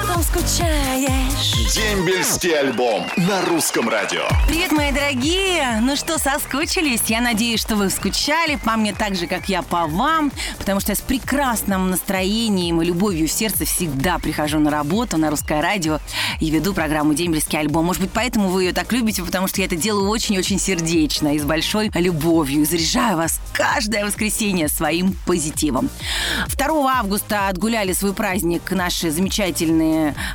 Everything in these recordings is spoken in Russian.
Потом скучаешь. Дембельский альбом на русском радио. Привет, мои дорогие! Ну что, соскучились? Я надеюсь, что вы скучали по мне так же, как я по вам, потому что я с прекрасным настроением и любовью в сердце всегда прихожу на работу на русское радио и веду программу «Дембельский альбом». Может быть, поэтому вы ее так любите, потому что я это делаю очень-очень сердечно и с большой любовью. И заряжаю вас каждое воскресенье своим позитивом. 2 августа отгуляли свой праздник наши замечательные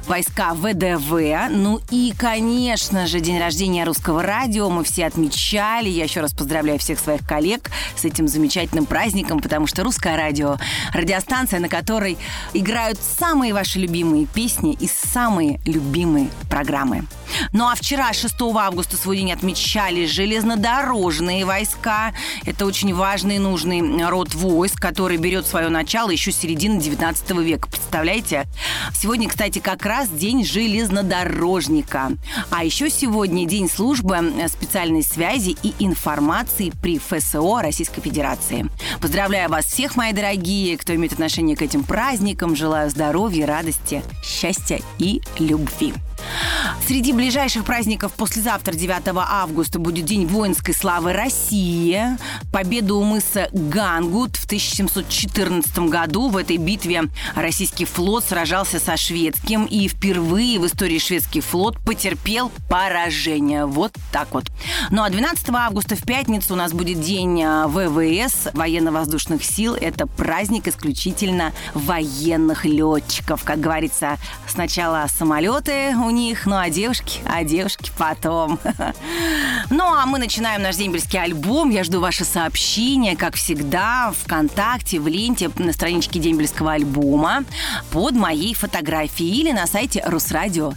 войска ВДВ. Ну и, конечно же, день рождения русского радио мы все отмечали. Я еще раз поздравляю всех своих коллег с этим замечательным праздником, потому что русское радио – радиостанция, на которой играют самые ваши любимые песни и самые любимые программы. Ну а вчера, 6 августа, свой день отмечали железнодорожные войска. Это очень важный и нужный род войск, который берет свое начало еще с середины 19 века. Представляете? Сегодня, кстати, как раз день железнодорожника. А еще сегодня день службы специальной связи и информации при ФСО Российской Федерации. Поздравляю вас всех, мои дорогие, кто имеет отношение к этим праздникам. Желаю здоровья, радости, счастья и любви. Среди ближайших праздников послезавтра, 9 августа, будет День воинской славы России. Победу у мыса Гангут в 1714 году. В этой битве российский флот сражался со шведским, и впервые в истории шведский флот потерпел поражение. Вот так вот. Ну а 12 августа в пятницу у нас будет День а, ВВС, военно-воздушных сил. Это праздник исключительно военных летчиков. Как говорится, сначала самолеты у них, ну а девушки, а девушки потом. Ну а мы начинаем наш дембельский альбом. Я жду ваши сообщения, как всегда, ВКонтакте, в ленте на страничке дембельского альбома под моей фотографией или на сайте русрадио.ру.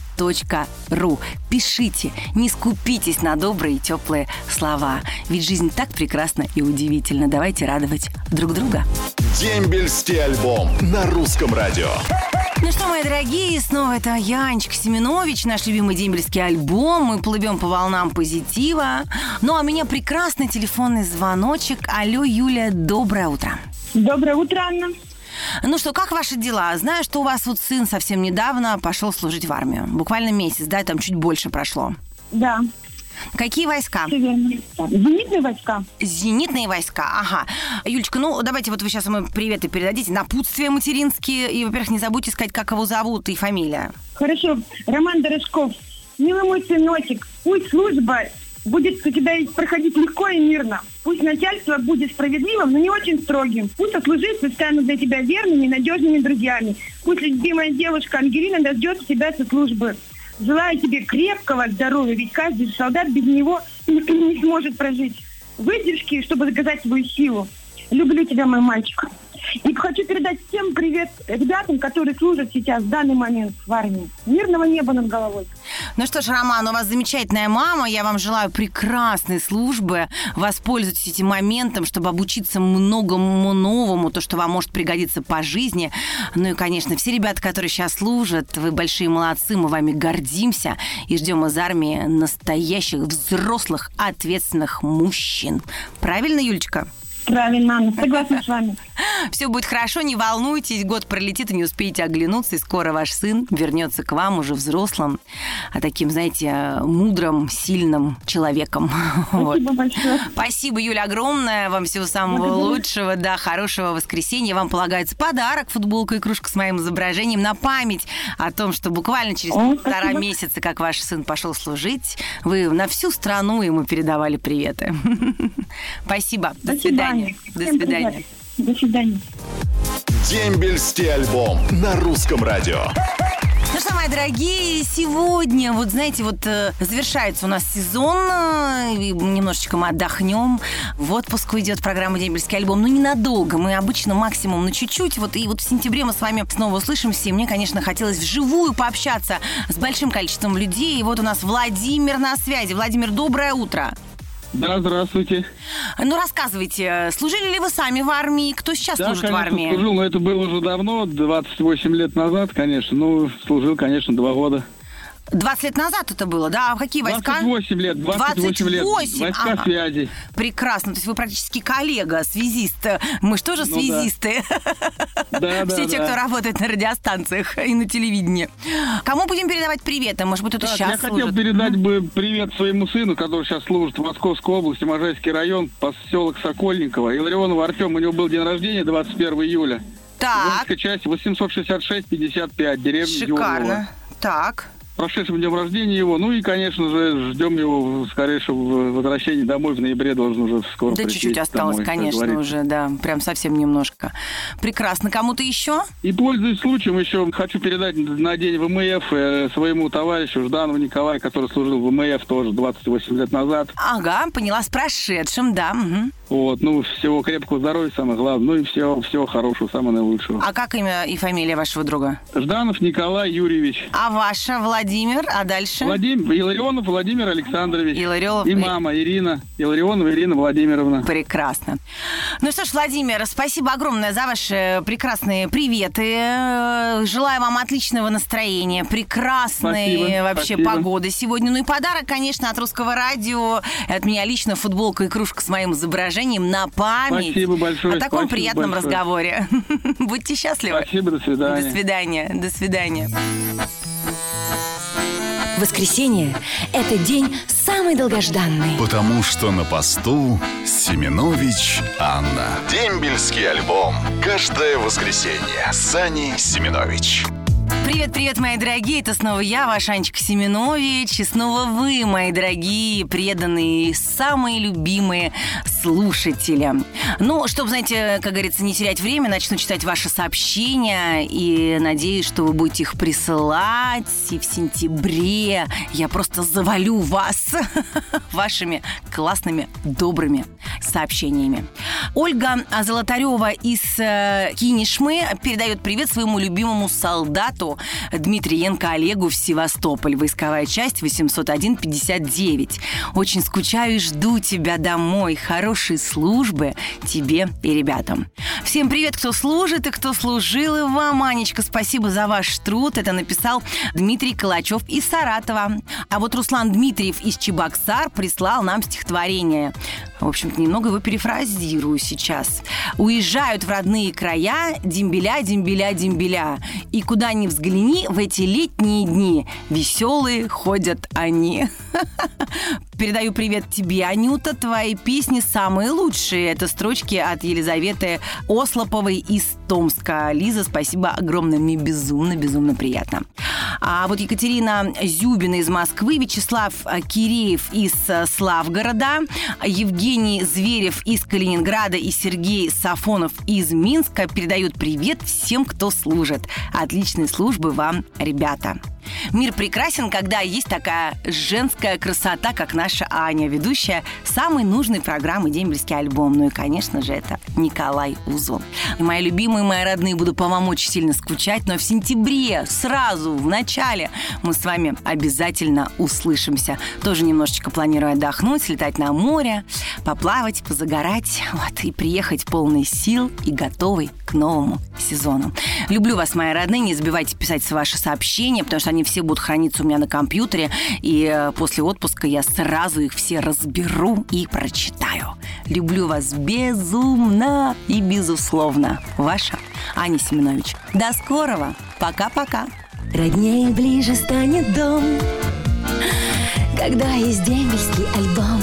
Пишите, не скупитесь на добрые и теплые слова. Ведь жизнь так прекрасна и удивительна. Давайте радовать друг друга. Дембельский альбом на русском радио. Ну что, мои дорогие, снова это я, Анечка Семенович, наш любимый дембельский альбом. Мы плывем по волнам позитива. Ну, а у меня прекрасный телефонный звоночек. Алло, Юля, доброе утро. Доброе утро, Анна. Ну что, как ваши дела? Знаю, что у вас вот сын совсем недавно пошел служить в армию. Буквально месяц, да, там чуть больше прошло. Да, Какие войска? Зенитные войска. Зенитные войска, ага. Юлечка, ну давайте вот вы сейчас ему приветы передадите, напутствия материнские. И, во-первых, не забудьте сказать, как его зовут и фамилия. Хорошо. Роман Дорошков. Милый мой сыночек, пусть служба будет у тебя проходить легко и мирно. Пусть начальство будет справедливым, но не очень строгим. Пусть сослуживцы станут для тебя верными и надежными друзьями. Пусть любимая девушка Ангелина дождется тебя со службы. Желаю тебе крепкого здоровья, ведь каждый солдат без него не сможет прожить. Выдержки, чтобы доказать свою силу. Люблю тебя, мой мальчик. И хочу передать всем привет ребятам, которые служат сейчас в данный момент в армии. Мирного неба над головой. Ну что ж, Роман, у вас замечательная мама. Я вам желаю прекрасной службы. Воспользуйтесь этим моментом, чтобы обучиться многому новому, то, что вам может пригодиться по жизни. Ну и, конечно, все ребята, которые сейчас служат, вы большие молодцы, мы вами гордимся и ждем из армии настоящих, взрослых, ответственных мужчин. Правильно, Юлечка? Правильно, Анна, согласна с вами. Все будет хорошо, не волнуйтесь, год пролетит и не успеете оглянуться, и скоро ваш сын вернется к вам уже взрослым, а таким, знаете, мудрым, сильным человеком. Вот. Спасибо большое. Спасибо, Юля, огромное. Вам всего самого Благодарю. лучшего. Да, хорошего воскресенья. Вам полагается подарок, футболка и кружка с моим изображением на память о том, что буквально через О, полтора спасибо. месяца, как ваш сын пошел служить, вы на всю страну ему передавали приветы. Спасибо. До Спасибо, свидания. До Всем свидания. привет. До свидания. Дембельский альбом на русском радио. Ну что, мои дорогие, сегодня, вот знаете, вот э, завершается у нас сезон, э, и немножечко мы отдохнем. В отпуск уйдет программа «Дембельский альбом», но ненадолго, мы обычно максимум на чуть-чуть, вот и вот в сентябре мы с вами снова услышимся, и мне, конечно, хотелось вживую пообщаться с большим количеством людей, и вот у нас Владимир на связи. Владимир, доброе утро. Да, здравствуйте. Ну, рассказывайте, служили ли вы сами в армии? Кто сейчас Да, служит в конечно, армии? служил, но это было уже давно, 28 лет назад, конечно. Ну, служил, конечно, два года. 20 лет назад это было, да? А в какие войска? 28 лет, 28, лет. 28? Войска Ага. связи. Прекрасно. То есть вы практически коллега, связист. Мы же тоже Ну да. связисты. Да, да, Все те, да. кто работает на радиостанциях и на телевидении. Кому будем передавать приветы? Может быть, кто-то Так, я сейчас хотел служит? передать бы привет своему сыну, который сейчас служит в Московской области, Можайский район, поселок Сокольниково. Илларионова Артем, у него был день рождения 21 июля. Так, Воинская часть 866-55, деревня шикарно. Так. Прошедшим днем рождения его. Ну и, конечно же, ждем его скорейшего возвращения домой. В ноябре должен уже скоро Да чуть-чуть осталось, домой, конечно, уже, да. Прям совсем немножко. Прекрасно. Кому-то еще? И пользуясь случаем, еще хочу передать на день ВМФ э, своему товарищу Жданову Николаю, который служил в ВМФ тоже 28 лет назад. Ага, поняла, с прошедшим, да. мгм. Вот, ну, всего крепкого здоровья, самое главное. Ну и всего, всего хорошего, самого наилучшего. А как имя и фамилия вашего друга? Жданов Николай Юрьевич. А ваша Владимир, а дальше? Владимир Иларионов Владимир Александрович. Иларионов И мама Ирина. Иларионова Ирина Владимировна. Прекрасно. Ну что ж, Владимир, спасибо огромное за ваши прекрасные приветы. Желаю вам отличного настроения, прекрасной Спасибо, вообще спасибо. погоды сегодня. Ну и подарок, конечно, от Русского радио. От меня лично футболка и кружка с моим изображением на память. Спасибо большое, О таком спасибо приятном большое. разговоре. Будьте счастливы. Спасибо, до свидания. До свидания. До свидания. Воскресенье – это день самый долгожданный. Потому что на посту Семенович Анна. Дембельский альбом. Каждое воскресенье. Сани Семенович. Привет, привет, мои дорогие. Это снова я, ваш Анечка Семенович. И снова вы, мои дорогие, преданные, самые любимые слушатели. Ну, чтобы, знаете, как говорится, не терять время, начну читать ваши сообщения. И надеюсь, что вы будете их присылать. И в сентябре я просто завалю вас вашими классными, добрыми сообщениями. Ольга Золотарева из э, Кинешмы передает привет своему любимому солдату Дмитриенко Олегу в Севастополь. Войсковая часть 801-59. Очень скучаю и жду тебя домой. Хорошей службы тебе и ребятам. Всем привет, кто служит и кто служил. И вам, Анечка, спасибо за ваш труд. Это написал Дмитрий Калачев из Саратова. А вот Руслан Дмитриев из Чебоксар прислал нам стихотворение. В общем-то, немного его перефразирую сейчас. Уезжают в родные края дембеля, дембеля, дембеля. И куда ни взгляни, в эти летние дни веселые ходят они. Передаю привет тебе, Анюта. Твои песни самые лучшие. Это строчки от Елизаветы Ослоповой из Томска. Лиза, спасибо огромное. Мне безумно, безумно приятно. А вот Екатерина Зюбина из Москвы, Вячеслав Киреев из э, Славгорода, Евгений Зверев из Калининграда и Сергей Сафонов из Минска передают привет всем, кто служит. Отличной службы вам, ребята. Мир прекрасен, когда есть такая женская красота, как наша Аня, ведущая самой нужной программы «Дембельский альбом». Ну и, конечно же, это Николай Узон. И мои любимые, мои родные, буду по вам очень сильно скучать, но в сентябре, сразу, в начале, мы с вами обязательно услышимся. Тоже немножечко планирую отдохнуть, слетать на море, поплавать, позагорать, вот, и приехать полный сил и готовый к новому сезону. Люблю вас, мои родные, не забывайте писать ваши сообщения, потому что они все будут храниться у меня на компьютере, и э, после отпуска я сразу их все разберу и прочитаю. Люблю вас безумно и безусловно. Ваша Аня Семенович. До скорого. Пока-пока. Роднее ближе станет дом, когда есть дембельский альбом.